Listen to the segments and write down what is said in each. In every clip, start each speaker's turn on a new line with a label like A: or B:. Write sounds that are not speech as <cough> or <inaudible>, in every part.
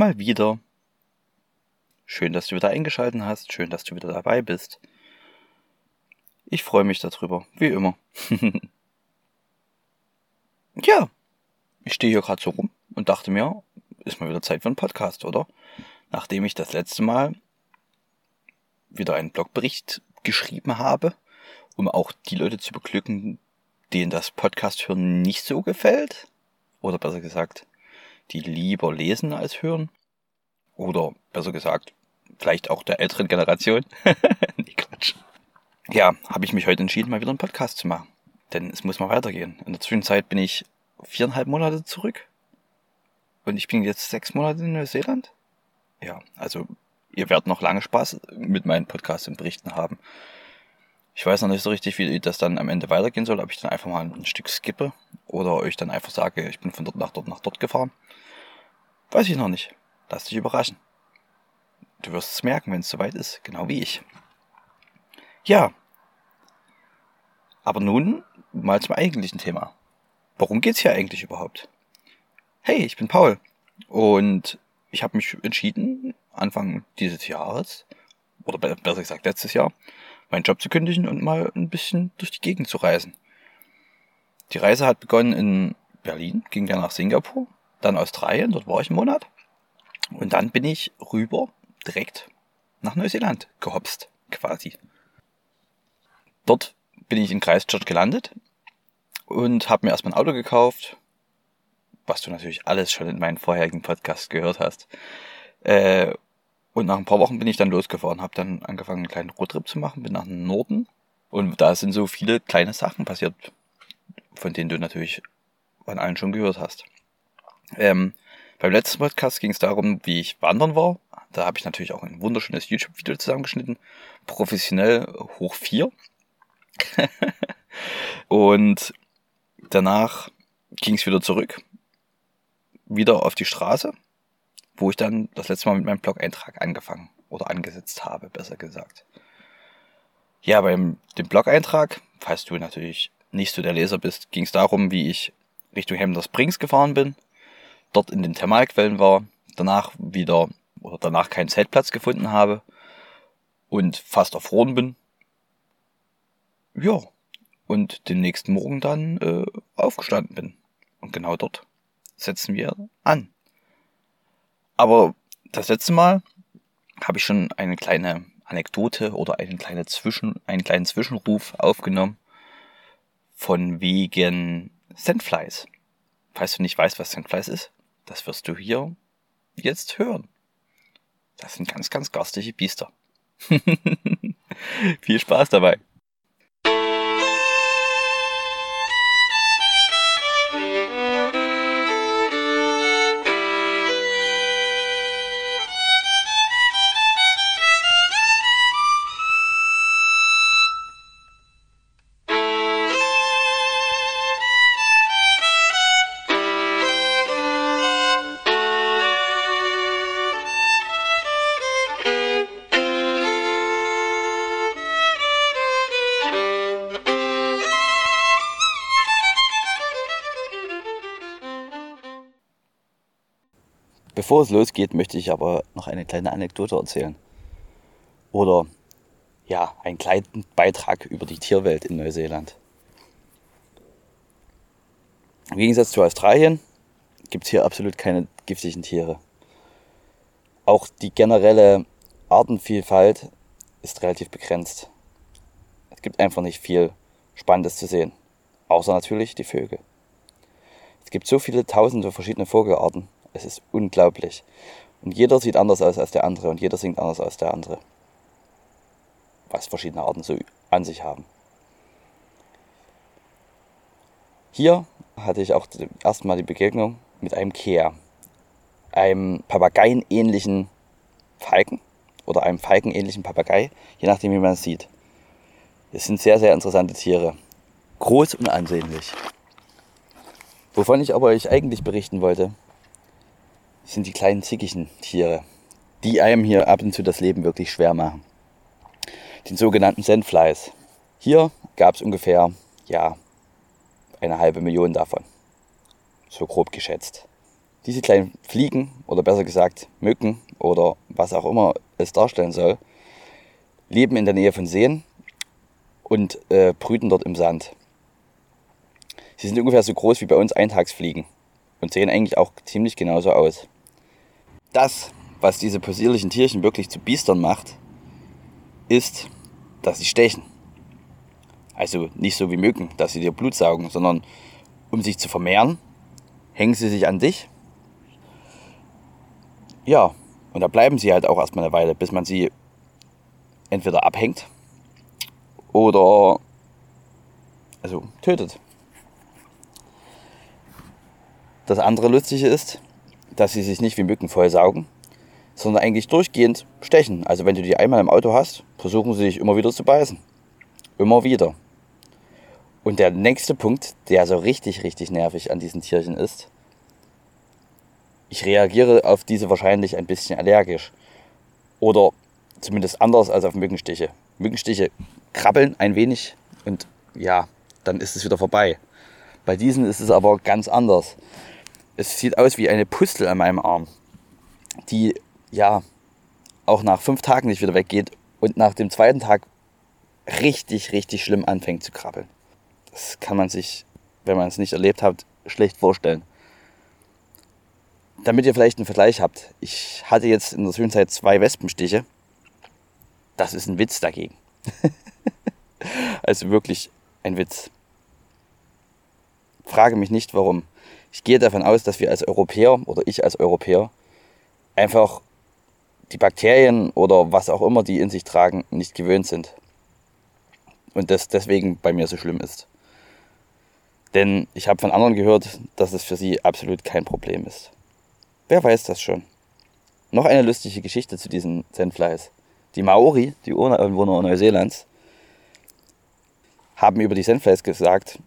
A: Mal wieder. Schön, dass du wieder eingeschaltet hast. Schön, dass du wieder dabei bist. Ich freue mich darüber, wie immer. <laughs> ja, ich stehe hier gerade so rum und dachte mir, ist mal wieder Zeit für einen Podcast, oder? Nachdem ich das letzte Mal wieder einen Blogbericht geschrieben habe, um auch die Leute zu beglücken, denen das Podcast hören nicht so gefällt oder besser gesagt, die lieber lesen als hören. Oder besser gesagt, vielleicht auch der älteren Generation. <laughs> nee, Quatsch. Ja, habe ich mich heute entschieden, mal wieder einen Podcast zu machen. Denn es muss mal weitergehen. In der Zwischenzeit bin ich viereinhalb Monate zurück. Und ich bin jetzt sechs Monate in Neuseeland. Ja, also ihr werdet noch lange Spaß mit meinen Podcasts und Berichten haben. Ich weiß noch nicht so richtig, wie das dann am Ende weitergehen soll, ob ich dann einfach mal ein Stück skippe oder euch dann einfach sage, ich bin von dort nach dort nach dort gefahren. Weiß ich noch nicht. Lass dich überraschen. Du wirst es merken, wenn es soweit ist, genau wie ich. Ja. Aber nun mal zum eigentlichen Thema. Worum geht's hier eigentlich überhaupt? Hey, ich bin Paul und ich habe mich entschieden, Anfang dieses Jahres, oder besser gesagt letztes Jahr, meinen Job zu kündigen und mal ein bisschen durch die Gegend zu reisen. Die Reise hat begonnen in Berlin, ging dann nach Singapur, dann Australien, dort war ich einen Monat. Und dann bin ich rüber direkt nach Neuseeland gehopst, quasi. Dort bin ich in Christchurch gelandet und habe mir erstmal ein Auto gekauft, was du natürlich alles schon in meinen vorherigen Podcasts gehört hast. Äh, und nach ein paar Wochen bin ich dann losgefahren, habe dann angefangen, einen kleinen Roadtrip zu machen, bin nach dem Norden. Und da sind so viele kleine Sachen passiert, von denen du natürlich von allen schon gehört hast. Ähm, beim letzten Podcast ging es darum, wie ich wandern war. Da habe ich natürlich auch ein wunderschönes YouTube-Video zusammengeschnitten. Professionell hoch vier. <laughs> und danach ging es wieder zurück. Wieder auf die Straße wo ich dann das letzte Mal mit meinem Blog-Eintrag angefangen oder angesetzt habe, besser gesagt. Ja, beim dem Blog-Eintrag, falls du natürlich nicht so der Leser bist, ging es darum, wie ich Richtung Hemder Springs gefahren bin, dort in den Thermalquellen war, danach wieder oder danach keinen Zeltplatz gefunden habe und fast erfroren bin. Ja, und den nächsten Morgen dann äh, aufgestanden bin. Und genau dort setzen wir an. Aber das letzte Mal habe ich schon eine kleine Anekdote oder einen, kleine Zwischen, einen kleinen Zwischenruf aufgenommen von wegen Sandflies. Falls du nicht weißt, was Sandflies ist, das wirst du hier jetzt hören. Das sind ganz, ganz garstige Biester. <laughs> Viel Spaß dabei. Bevor es losgeht, möchte ich aber noch eine kleine Anekdote erzählen. Oder ja, einen kleinen Beitrag über die Tierwelt in Neuseeland. Im Gegensatz zu Australien gibt es hier absolut keine giftigen Tiere. Auch die generelle Artenvielfalt ist relativ begrenzt. Es gibt einfach nicht viel Spannendes zu sehen. Außer natürlich die Vögel. Es gibt so viele tausende verschiedene Vogelarten es ist unglaublich. Und jeder sieht anders aus als der andere und jeder singt anders als der andere. Was verschiedene Arten so an sich haben. Hier hatte ich auch erstmal die Begegnung mit einem Kea, einem Papageienähnlichen Falken oder einem Falkenähnlichen Papagei, je nachdem wie man es sieht. Es sind sehr, sehr interessante Tiere. Groß und ansehnlich. Wovon ich aber euch eigentlich berichten wollte, sind die kleinen zickigen Tiere, die einem hier ab und zu das Leben wirklich schwer machen. Den sogenannten Sandflies. Hier gab es ungefähr, ja, eine halbe Million davon.
B: so grob geschätzt. Diese kleinen Fliegen oder besser gesagt Mücken oder was auch immer es darstellen soll, leben in der Nähe von Seen und äh, brüten dort im Sand. Sie sind ungefähr so groß wie bei uns Eintagsfliegen und sehen eigentlich auch ziemlich genauso aus. Das, was diese possierlichen Tierchen wirklich zu Biestern macht, ist, dass sie stechen. Also nicht so wie Mücken, dass sie dir Blut saugen, sondern um sich zu vermehren, hängen sie sich an dich. Ja, und da bleiben sie halt auch erstmal eine Weile, bis man sie entweder abhängt oder also tötet. Das andere Lustige ist, dass sie sich nicht wie Mücken vollsaugen, sondern eigentlich durchgehend stechen. Also wenn du die einmal im Auto hast, versuchen sie dich immer wieder zu beißen. Immer wieder. Und der nächste Punkt, der so richtig, richtig nervig an diesen Tierchen ist, ich reagiere auf diese wahrscheinlich ein bisschen allergisch. Oder zumindest anders als auf Mückenstiche. Mückenstiche krabbeln ein wenig und ja, dann ist es wieder vorbei. Bei diesen ist es aber ganz anders. Es sieht aus wie eine Pustel an meinem Arm, die ja auch nach fünf Tagen nicht wieder weggeht und nach dem zweiten Tag richtig, richtig schlimm anfängt zu krabbeln. Das kann man sich, wenn man es nicht erlebt hat, schlecht vorstellen. Damit ihr vielleicht einen Vergleich habt, ich hatte jetzt in der Zwischenzeit zwei Wespenstiche. Das ist ein Witz dagegen. <laughs> also wirklich ein Witz. Frage mich nicht warum. Ich gehe davon aus, dass wir als Europäer oder ich als Europäer einfach die Bakterien oder was auch immer die in sich tragen, nicht gewöhnt sind. Und das deswegen bei mir so schlimm ist. Denn ich habe von anderen gehört, dass es für sie absolut kein Problem ist. Wer weiß das schon? Noch eine lustige Geschichte zu diesen Sandflies. Die Maori, die Ureinwohner Neuseelands, haben über die Sandflies gesagt,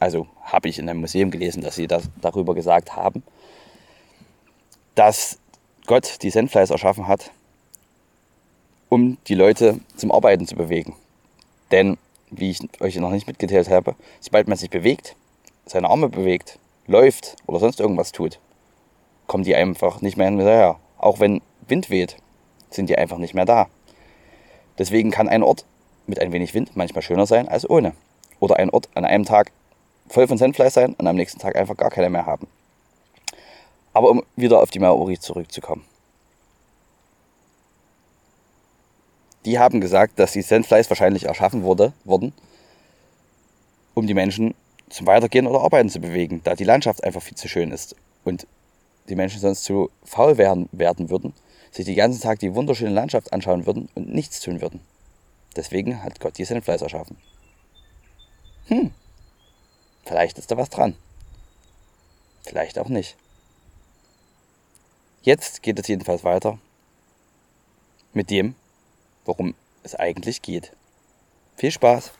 B: also habe ich in einem Museum gelesen, dass sie das darüber gesagt haben, dass Gott die Sandflies erschaffen hat, um die Leute zum Arbeiten zu bewegen. Denn, wie ich euch noch nicht mitgeteilt habe, sobald man sich bewegt, seine Arme bewegt, läuft oder sonst irgendwas tut, kommen die einfach nicht mehr hinterher. Auch wenn Wind weht, sind die einfach nicht mehr da. Deswegen kann ein Ort mit ein wenig Wind manchmal schöner sein als ohne. Oder ein Ort an einem Tag voll von Sandfleisch sein und am nächsten Tag einfach gar keine mehr haben. Aber um wieder auf die Maori zurückzukommen. Die haben gesagt, dass die Sandflies wahrscheinlich erschaffen wurde, wurden, um die Menschen zum Weitergehen oder Arbeiten zu bewegen, da die Landschaft einfach viel zu schön ist und die Menschen sonst zu faul werden, werden würden, sich den ganzen Tag die wunderschöne Landschaft anschauen würden und nichts tun würden. Deswegen hat Gott die Sandflies erschaffen. Hm, vielleicht ist da was dran. Vielleicht auch nicht. Jetzt geht es jedenfalls weiter mit dem, worum es eigentlich geht. Viel Spaß!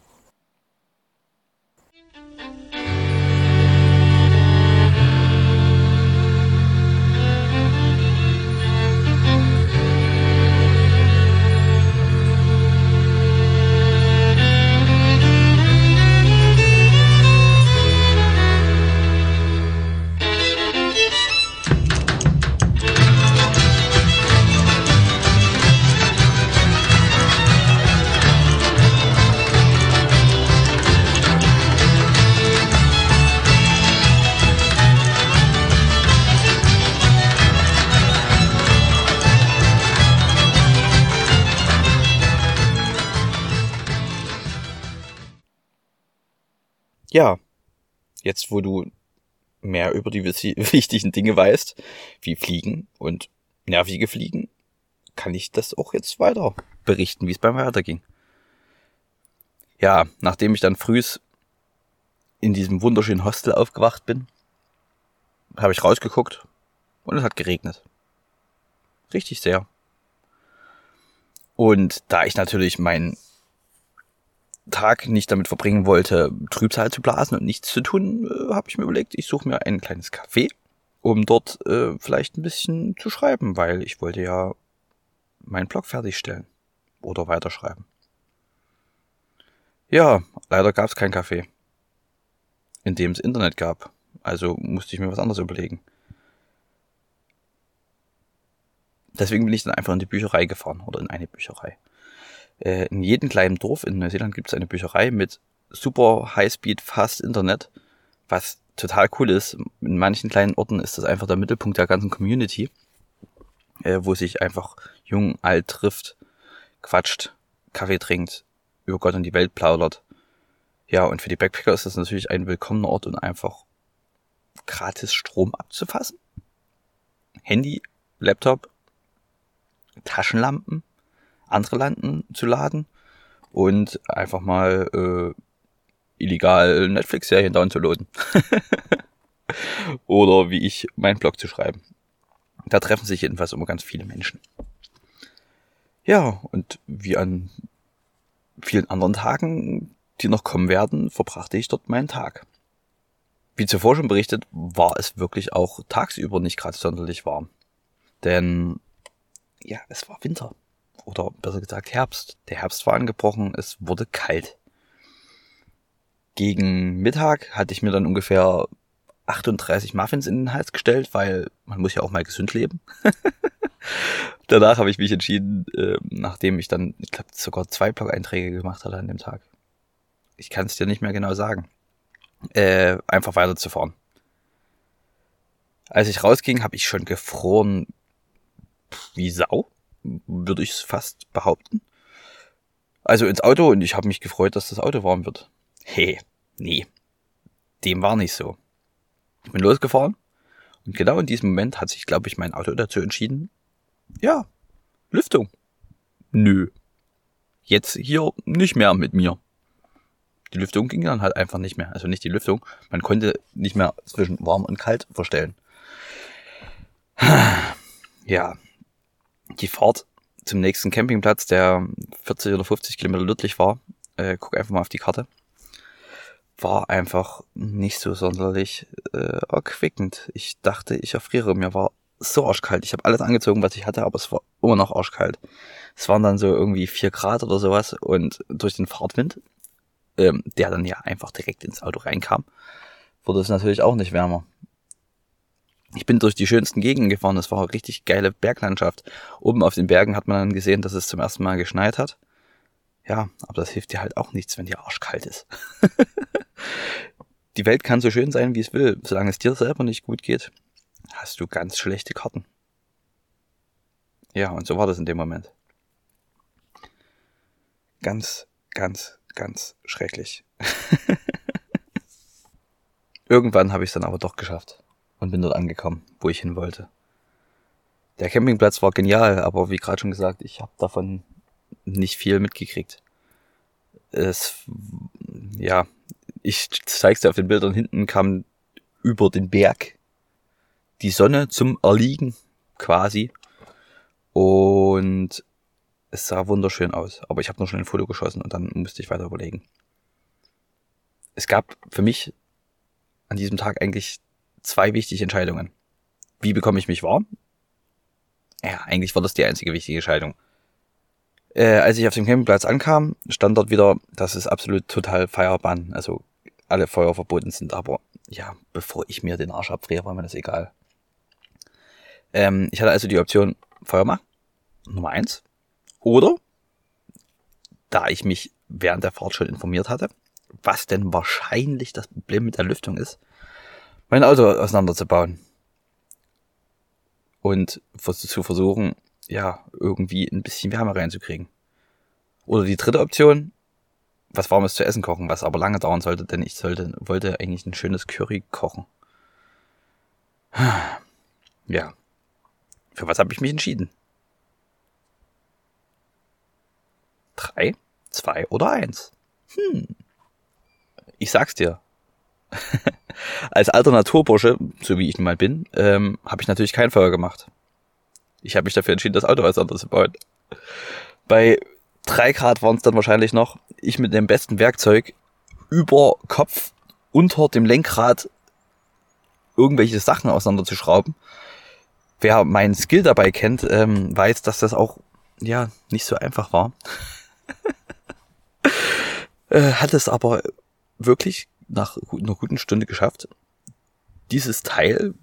B: Ja, jetzt wo du mehr über die <laughs> wichtigen Dinge weißt, wie Fliegen und nervige Fliegen, kann ich das auch jetzt weiter berichten, wie es beim weiterging. Ja, nachdem ich dann frühs in diesem wunderschönen Hostel aufgewacht bin, habe ich rausgeguckt und es hat geregnet. Richtig sehr. Und da ich natürlich mein Tag nicht damit verbringen wollte, Trübsal zu blasen und nichts zu tun, äh, habe ich mir überlegt, ich suche mir ein kleines Café, um dort äh, vielleicht ein bisschen zu schreiben, weil ich wollte ja meinen Blog fertigstellen oder weiterschreiben. Ja, leider gab es kein Café, in dem es Internet gab.
A: Also musste ich mir was anderes überlegen. Deswegen bin ich dann einfach in die Bücherei gefahren oder in eine Bücherei. Äh, in jedem kleinen Dorf in Neuseeland gibt es eine Bücherei mit super Highspeed, fast Internet, was total cool ist. In manchen kleinen Orten ist das einfach der Mittelpunkt der ganzen Community, äh, wo sich einfach jung, alt trifft, quatscht, Kaffee trinkt, über Gott und die Welt plaudert. Ja, und für die Backpacker ist das natürlich ein willkommener Ort und einfach gratis Strom abzufassen. Handy, Laptop, Taschenlampen, andere Lampen zu laden und einfach mal äh, illegal Netflix-Serien downzuladen. <laughs> Oder wie ich meinen Blog zu schreiben. Da treffen sich jedenfalls immer ganz viele Menschen. Ja, und wie an vielen anderen Tagen, die noch kommen werden, verbrachte ich dort meinen Tag. Wie zuvor schon berichtet, war es wirklich auch tagsüber nicht gerade sonderlich warm. Denn, ja, es war Winter. Oder besser gesagt Herbst. Der Herbst war angebrochen, es wurde kalt. Gegen Mittag hatte ich mir dann ungefähr 38 Muffins in den Hals gestellt, weil man muss ja auch mal gesund leben. <laughs> Danach habe ich mich entschieden, äh, nachdem ich dann, ich glaube, sogar zwei Blog-Einträge gemacht hatte an dem Tag. Ich kann es dir nicht mehr genau sagen. Äh, einfach weiterzufahren. Als ich rausging, habe ich schon gefroren wie Sau, würde ich es fast behaupten. Also ins Auto und ich habe mich gefreut, dass das Auto warm wird. Hey, nee, dem war nicht so. Ich bin losgefahren und genau in diesem Moment hat sich, glaube ich, mein Auto dazu entschieden, ja, Lüftung. Nö. Jetzt hier nicht mehr mit mir. Die Lüftung ging dann halt einfach nicht mehr. Also nicht die Lüftung. Man konnte nicht mehr zwischen warm und kalt verstellen. <sighs> Ja. Die Fahrt zum nächsten Campingplatz, der 40 oder 50 Kilometer nördlich war, äh, guck einfach mal auf die Karte, war einfach nicht so sonderlich äh, erquickend. Ich dachte, ich erfriere. Mir war so arschkalt. Ich habe alles angezogen, was ich hatte, aber es war immer noch arschkalt. Es waren dann so irgendwie vier Grad oder sowas und durch den Fahrtwind, ähm, der dann ja einfach direkt ins Auto reinkam, wurde es natürlich auch nicht wärmer. Ich bin durch die schönsten Gegenden gefahren. Es war eine richtig geile Berglandschaft. Oben auf den Bergen hat man dann gesehen, dass es zum ersten Mal geschneit hat. Ja, aber das hilft dir halt auch nichts, wenn dir arschkalt ist. <laughs> die Welt kann so schön sein, wie es will. Solange es dir selber nicht gut geht, hast du ganz schlechte Karten. Ja, und so war das in dem Moment. Ganz, ganz, ganz schrecklich. <laughs> Irgendwann habe ich es dann aber doch geschafft und bin dort angekommen, wo ich hin wollte. Der Campingplatz war genial, aber wie gerade schon gesagt, ich habe davon nicht viel mitgekriegt. Es, ja, ich zeig's dir auf den Bildern hinten kam über den Berg die Sonne zum Erliegen quasi und es sah wunderschön aus, aber ich habe nur schon ein Foto geschossen und dann musste ich weiter überlegen. Es gab für mich an diesem Tag eigentlich zwei wichtige Entscheidungen. Wie bekomme ich mich warm? Ja, eigentlich war das die einzige wichtige Entscheidung. Äh, als ich auf dem Campingplatz ankam, stand dort wieder, dass es absolut total Feierbann, also alle Feuer verboten sind, aber ja, bevor ich mir den Arsch abfriere, war mir das egal. Ähm, ich hatte also die Option Feuer Nummer eins. Oder, da ich mich während der Fahrt schon informiert hatte, was denn wahrscheinlich das Problem mit der Lüftung ist, mein Auto auseinanderzubauen. Und zu versuchen, ja, irgendwie ein bisschen Wärme reinzukriegen. Oder die dritte Option, was Warmes zu essen kochen, was aber lange dauern sollte, denn ich sollte, wollte eigentlich ein schönes Curry kochen. <sighs> Ja. Für was habe ich mich entschieden? Drei, zwei oder eins? Hm. Ich sag's dir. <laughs> Als alter Naturbursche, so wie ich nun mal bin, ähm, habe ich natürlich kein Feuer gemacht. Ich habe mich dafür entschieden, das Auto als anderes zu bauen. Bei drei Grad waren es dann wahrscheinlich noch. Ich mit dem besten Werkzeug über Kopf unter dem Lenkrad irgendwelche Sachen auseinanderzuschrauben. Wer meinen Skill dabei kennt, ähm, weiß, dass das auch ja nicht so einfach war. <laughs> äh, hat es aber wirklich nach einer guten Stunde geschafft, dieses Teil,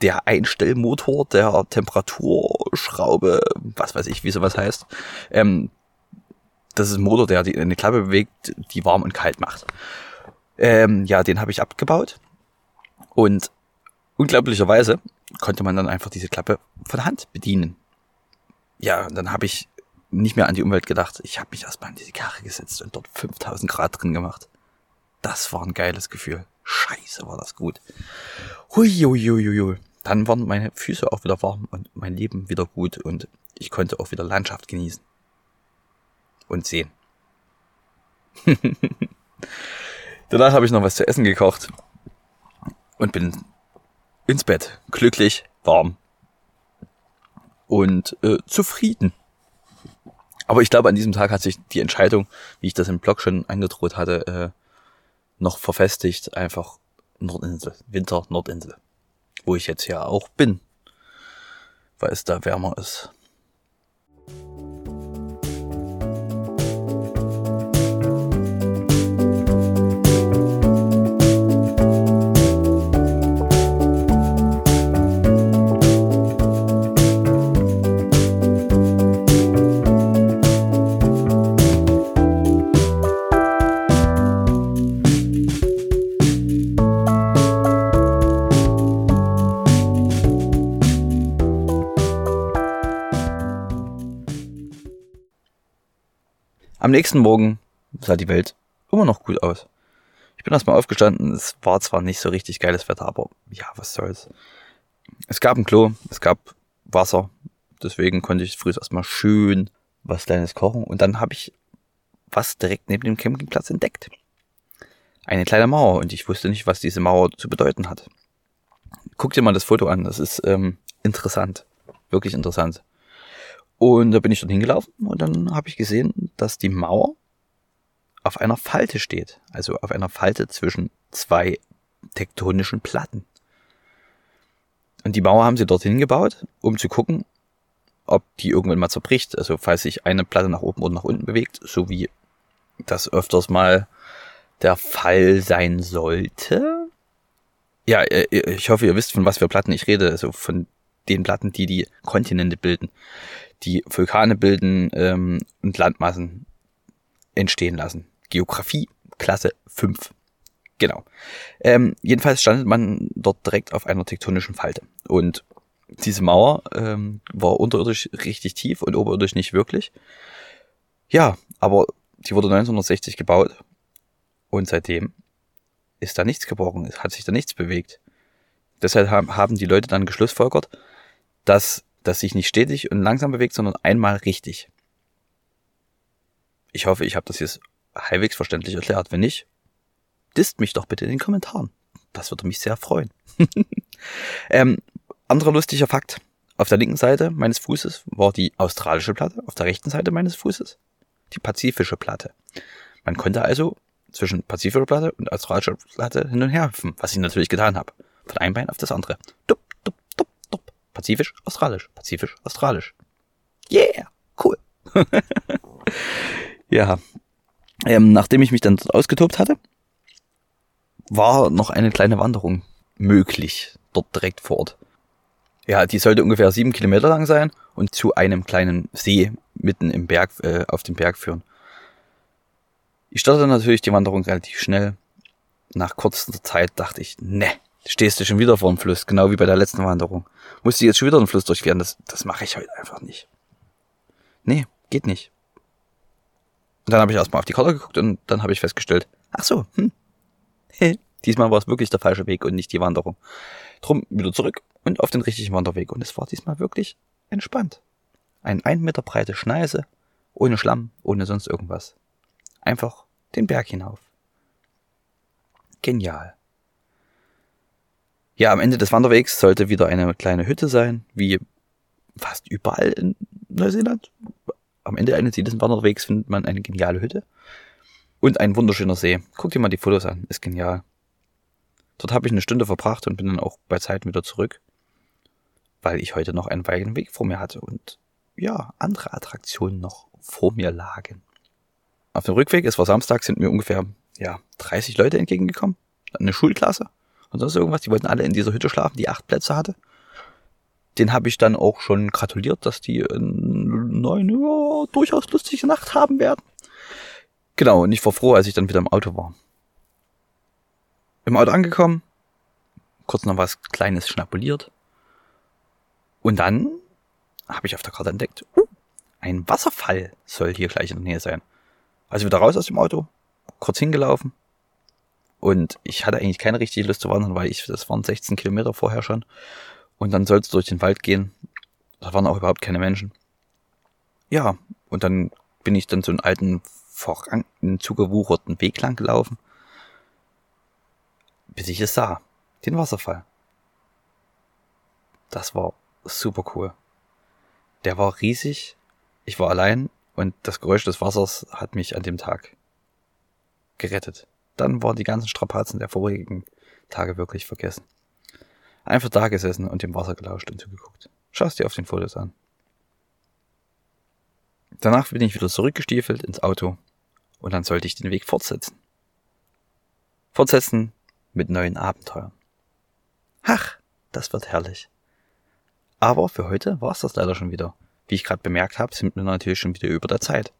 A: der Einstellmotor, der Temperaturschraube, was weiß ich, wie sowas heißt, ähm, das ist ein Motor, der die, eine Klappe bewegt, die warm und kalt macht. Ähm, ja, den habe ich abgebaut und unglaublicherweise konnte man dann einfach diese Klappe von Hand bedienen. Ja, und dann habe ich nicht mehr an die Umwelt gedacht. Ich habe mich erstmal in diese Karre gesetzt und dort 5000 Grad drin gemacht. Das war ein geiles Gefühl. Scheiße, war das gut. Hui, hui, hui, hui. Dann waren meine Füße auch wieder warm und mein Leben wieder gut und ich konnte auch wieder Landschaft genießen. Und sehen. <laughs> Danach habe ich noch was zu essen gekocht und bin ins Bett. Glücklich, warm und äh, zufrieden. Aber ich glaube, an diesem Tag hat sich die Entscheidung, wie ich das im Blog schon angedroht hatte, äh, noch verfestigt. Einfach Nordinsel, Winter Nordinsel. Wo ich jetzt ja auch bin. Weil es da wärmer ist. Am nächsten Morgen sah die Welt immer noch gut aus. Ich bin erstmal aufgestanden. Es war zwar nicht so richtig geiles Wetter, aber ja, was soll's. Es gab ein Klo, es gab Wasser. Deswegen konnte ich früh erstmal schön was Kleines kochen. Und dann habe ich was direkt neben dem Campingplatz entdeckt. Eine kleine Mauer und ich wusste nicht, was diese Mauer zu bedeuten hat. Guck dir mal das Foto an, das ist ähm, interessant. Wirklich interessant. Und da bin ich dann hingelaufen und dann habe ich gesehen, dass die Mauer auf einer Falte steht. Also auf einer Falte zwischen zwei tektonischen Platten. Und die Mauer haben sie dorthin gebaut, um zu gucken, ob die irgendwann mal zerbricht. Also falls sich eine Platte nach oben oder nach unten bewegt, so wie das öfters mal der Fall sein sollte. Ja, äh, ich hoffe, ihr wisst, von was für Platten ich rede. Also von den Platten, die die Kontinente bilden die Vulkane bilden ähm, und Landmassen entstehen lassen. Geografie, Klasse 5. Genau. Ähm, jedenfalls standet man dort direkt auf einer tektonischen Falte. Und diese Mauer ähm, war unterirdisch richtig tief und oberirdisch nicht wirklich. Ja, aber die wurde 1960 gebaut und seitdem ist da nichts gebrochen, es hat sich da nichts bewegt. Deshalb haben die Leute dann geschlussfolgert, dass das sich nicht stetig und langsam bewegt, sondern einmal richtig. Ich hoffe, ich habe das jetzt halbwegs verständlich erklärt. Wenn nicht, disst mich doch bitte in den Kommentaren. Das würde mich sehr freuen. <laughs> ähm, anderer lustiger Fakt. Auf der linken Seite meines Fußes war die australische Platte, auf der rechten Seite meines Fußes die pazifische Platte. Man konnte also zwischen pazifischer Platte und australischer Platte hin und her hüpfen, was ich natürlich getan habe. Von einem Bein auf das andere. Dup, Pazifisch, Australisch, Pazifisch, Australisch. Yeah, cool. <laughs> ja. Ähm, nachdem ich mich dann ausgetobt hatte, war noch eine kleine Wanderung möglich, dort direkt vor Ort. Ja, die sollte ungefähr sieben Kilometer lang sein und zu einem kleinen See mitten im Berg, äh, auf dem Berg führen. Ich startete natürlich die Wanderung relativ schnell. Nach kurzer Zeit dachte ich, ne, stehst du schon wieder vor dem Fluss, genau wie bei der letzten Wanderung. Musst du jetzt schon wieder den Fluss durchqueren, das, das mache ich heute einfach nicht. Nee, geht nicht. Und dann habe ich erstmal auf die Karte geguckt und dann habe ich festgestellt, ach so, hm, hey, <laughs> diesmal war es wirklich der falsche Weg und nicht die Wanderung. Drum wieder zurück und auf den richtigen Wanderweg. Und es war diesmal wirklich entspannt. Ein ein Meter breite Schneise, ohne Schlamm, ohne sonst irgendwas. Einfach den Berg hinauf. Genial. Ja, am Ende des Wanderwegs sollte wieder eine kleine Hütte sein, wie fast überall in Neuseeland. Am Ende eines jeden Wanderwegs findet man eine geniale Hütte. Und ein wunderschöner See. Guck dir mal die Fotos an, ist genial. Dort habe ich eine Stunde verbracht und bin dann auch bei Zeit wieder zurück, weil ich heute noch einen weiten Weg vor mir hatte und ja, andere Attraktionen noch vor mir lagen. Auf dem Rückweg, es war Samstag, sind mir ungefähr ja, 30 Leute entgegengekommen. Eine Schulklasse und sonst irgendwas. Die wollten alle in dieser Hütte schlafen, die acht Plätze hatte. Den habe ich dann auch schon gratuliert, dass die eine ja, durchaus lustige Nacht haben werden. Genau, und ich war froh, als ich dann wieder im Auto war. Im Auto angekommen, kurz noch was Kleines schnabuliert. Und dann habe ich auf der Karte entdeckt, uh, ein Wasserfall soll hier gleich in der Nähe sein. Also wieder raus aus dem Auto, kurz hingelaufen. Und ich hatte eigentlich keine richtige Lust zu wandern, weil ich, das waren 16 Kilometer vorher schon. Und dann sollst du durch den Wald gehen. Da waren auch überhaupt keine Menschen. Ja, und dann bin ich dann so einen alten, voran zugewucherten Weg lang gelaufen. Bis ich es sah. Den Wasserfall. Das war super cool. Der war riesig. Ich war allein und das Geräusch des Wassers hat mich an dem Tag gerettet. Dann waren die ganzen Strapazen der vorigen Tage wirklich vergessen. Einfach da gesessen und dem Wasser gelauscht und zugeguckt. Schaust dir auf den Fotos an. Danach bin ich wieder zurückgestiefelt ins Auto und dann sollte ich den Weg fortsetzen. Fortsetzen mit neuen Abenteuern. Ach, das wird herrlich. Aber für heute war es das leider schon wieder. Wie ich gerade bemerkt habe, sind wir natürlich schon wieder über der Zeit.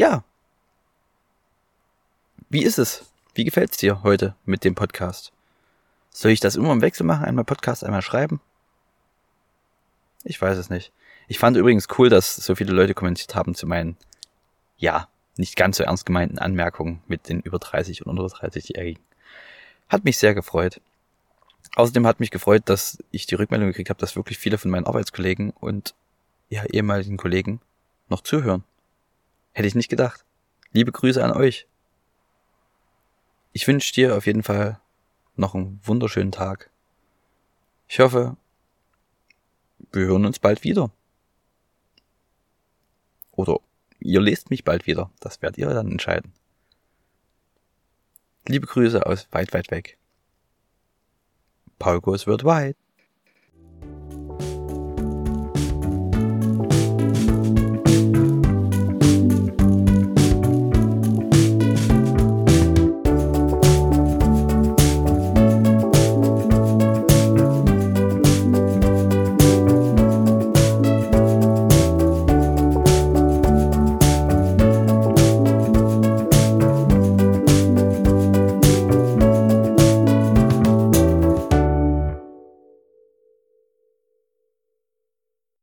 A: Ja. Wie ist es? Wie gefällt's dir heute mit dem Podcast? Soll ich das immer im Wechsel machen? Einmal Podcast, einmal schreiben? Ich weiß es nicht. Ich fand übrigens cool, dass so viele Leute kommentiert haben zu meinen, ja, nicht ganz so ernst gemeinten Anmerkungen mit den über 30 und unter 30-Jährigen. Hat mich sehr gefreut. Außerdem hat mich gefreut, dass ich die Rückmeldung gekriegt habe, dass wirklich viele von meinen Arbeitskollegen und ja, ehemaligen Kollegen noch zuhören. Hätte ich nicht gedacht. Liebe Grüße an euch. Ich wünsche dir auf jeden Fall noch einen wunderschönen Tag. Ich hoffe, wir hören uns bald wieder. Oder ihr lest mich bald wieder. Das werdet ihr dann entscheiden. Liebe Grüße aus weit, weit weg. Paul goes worldwide.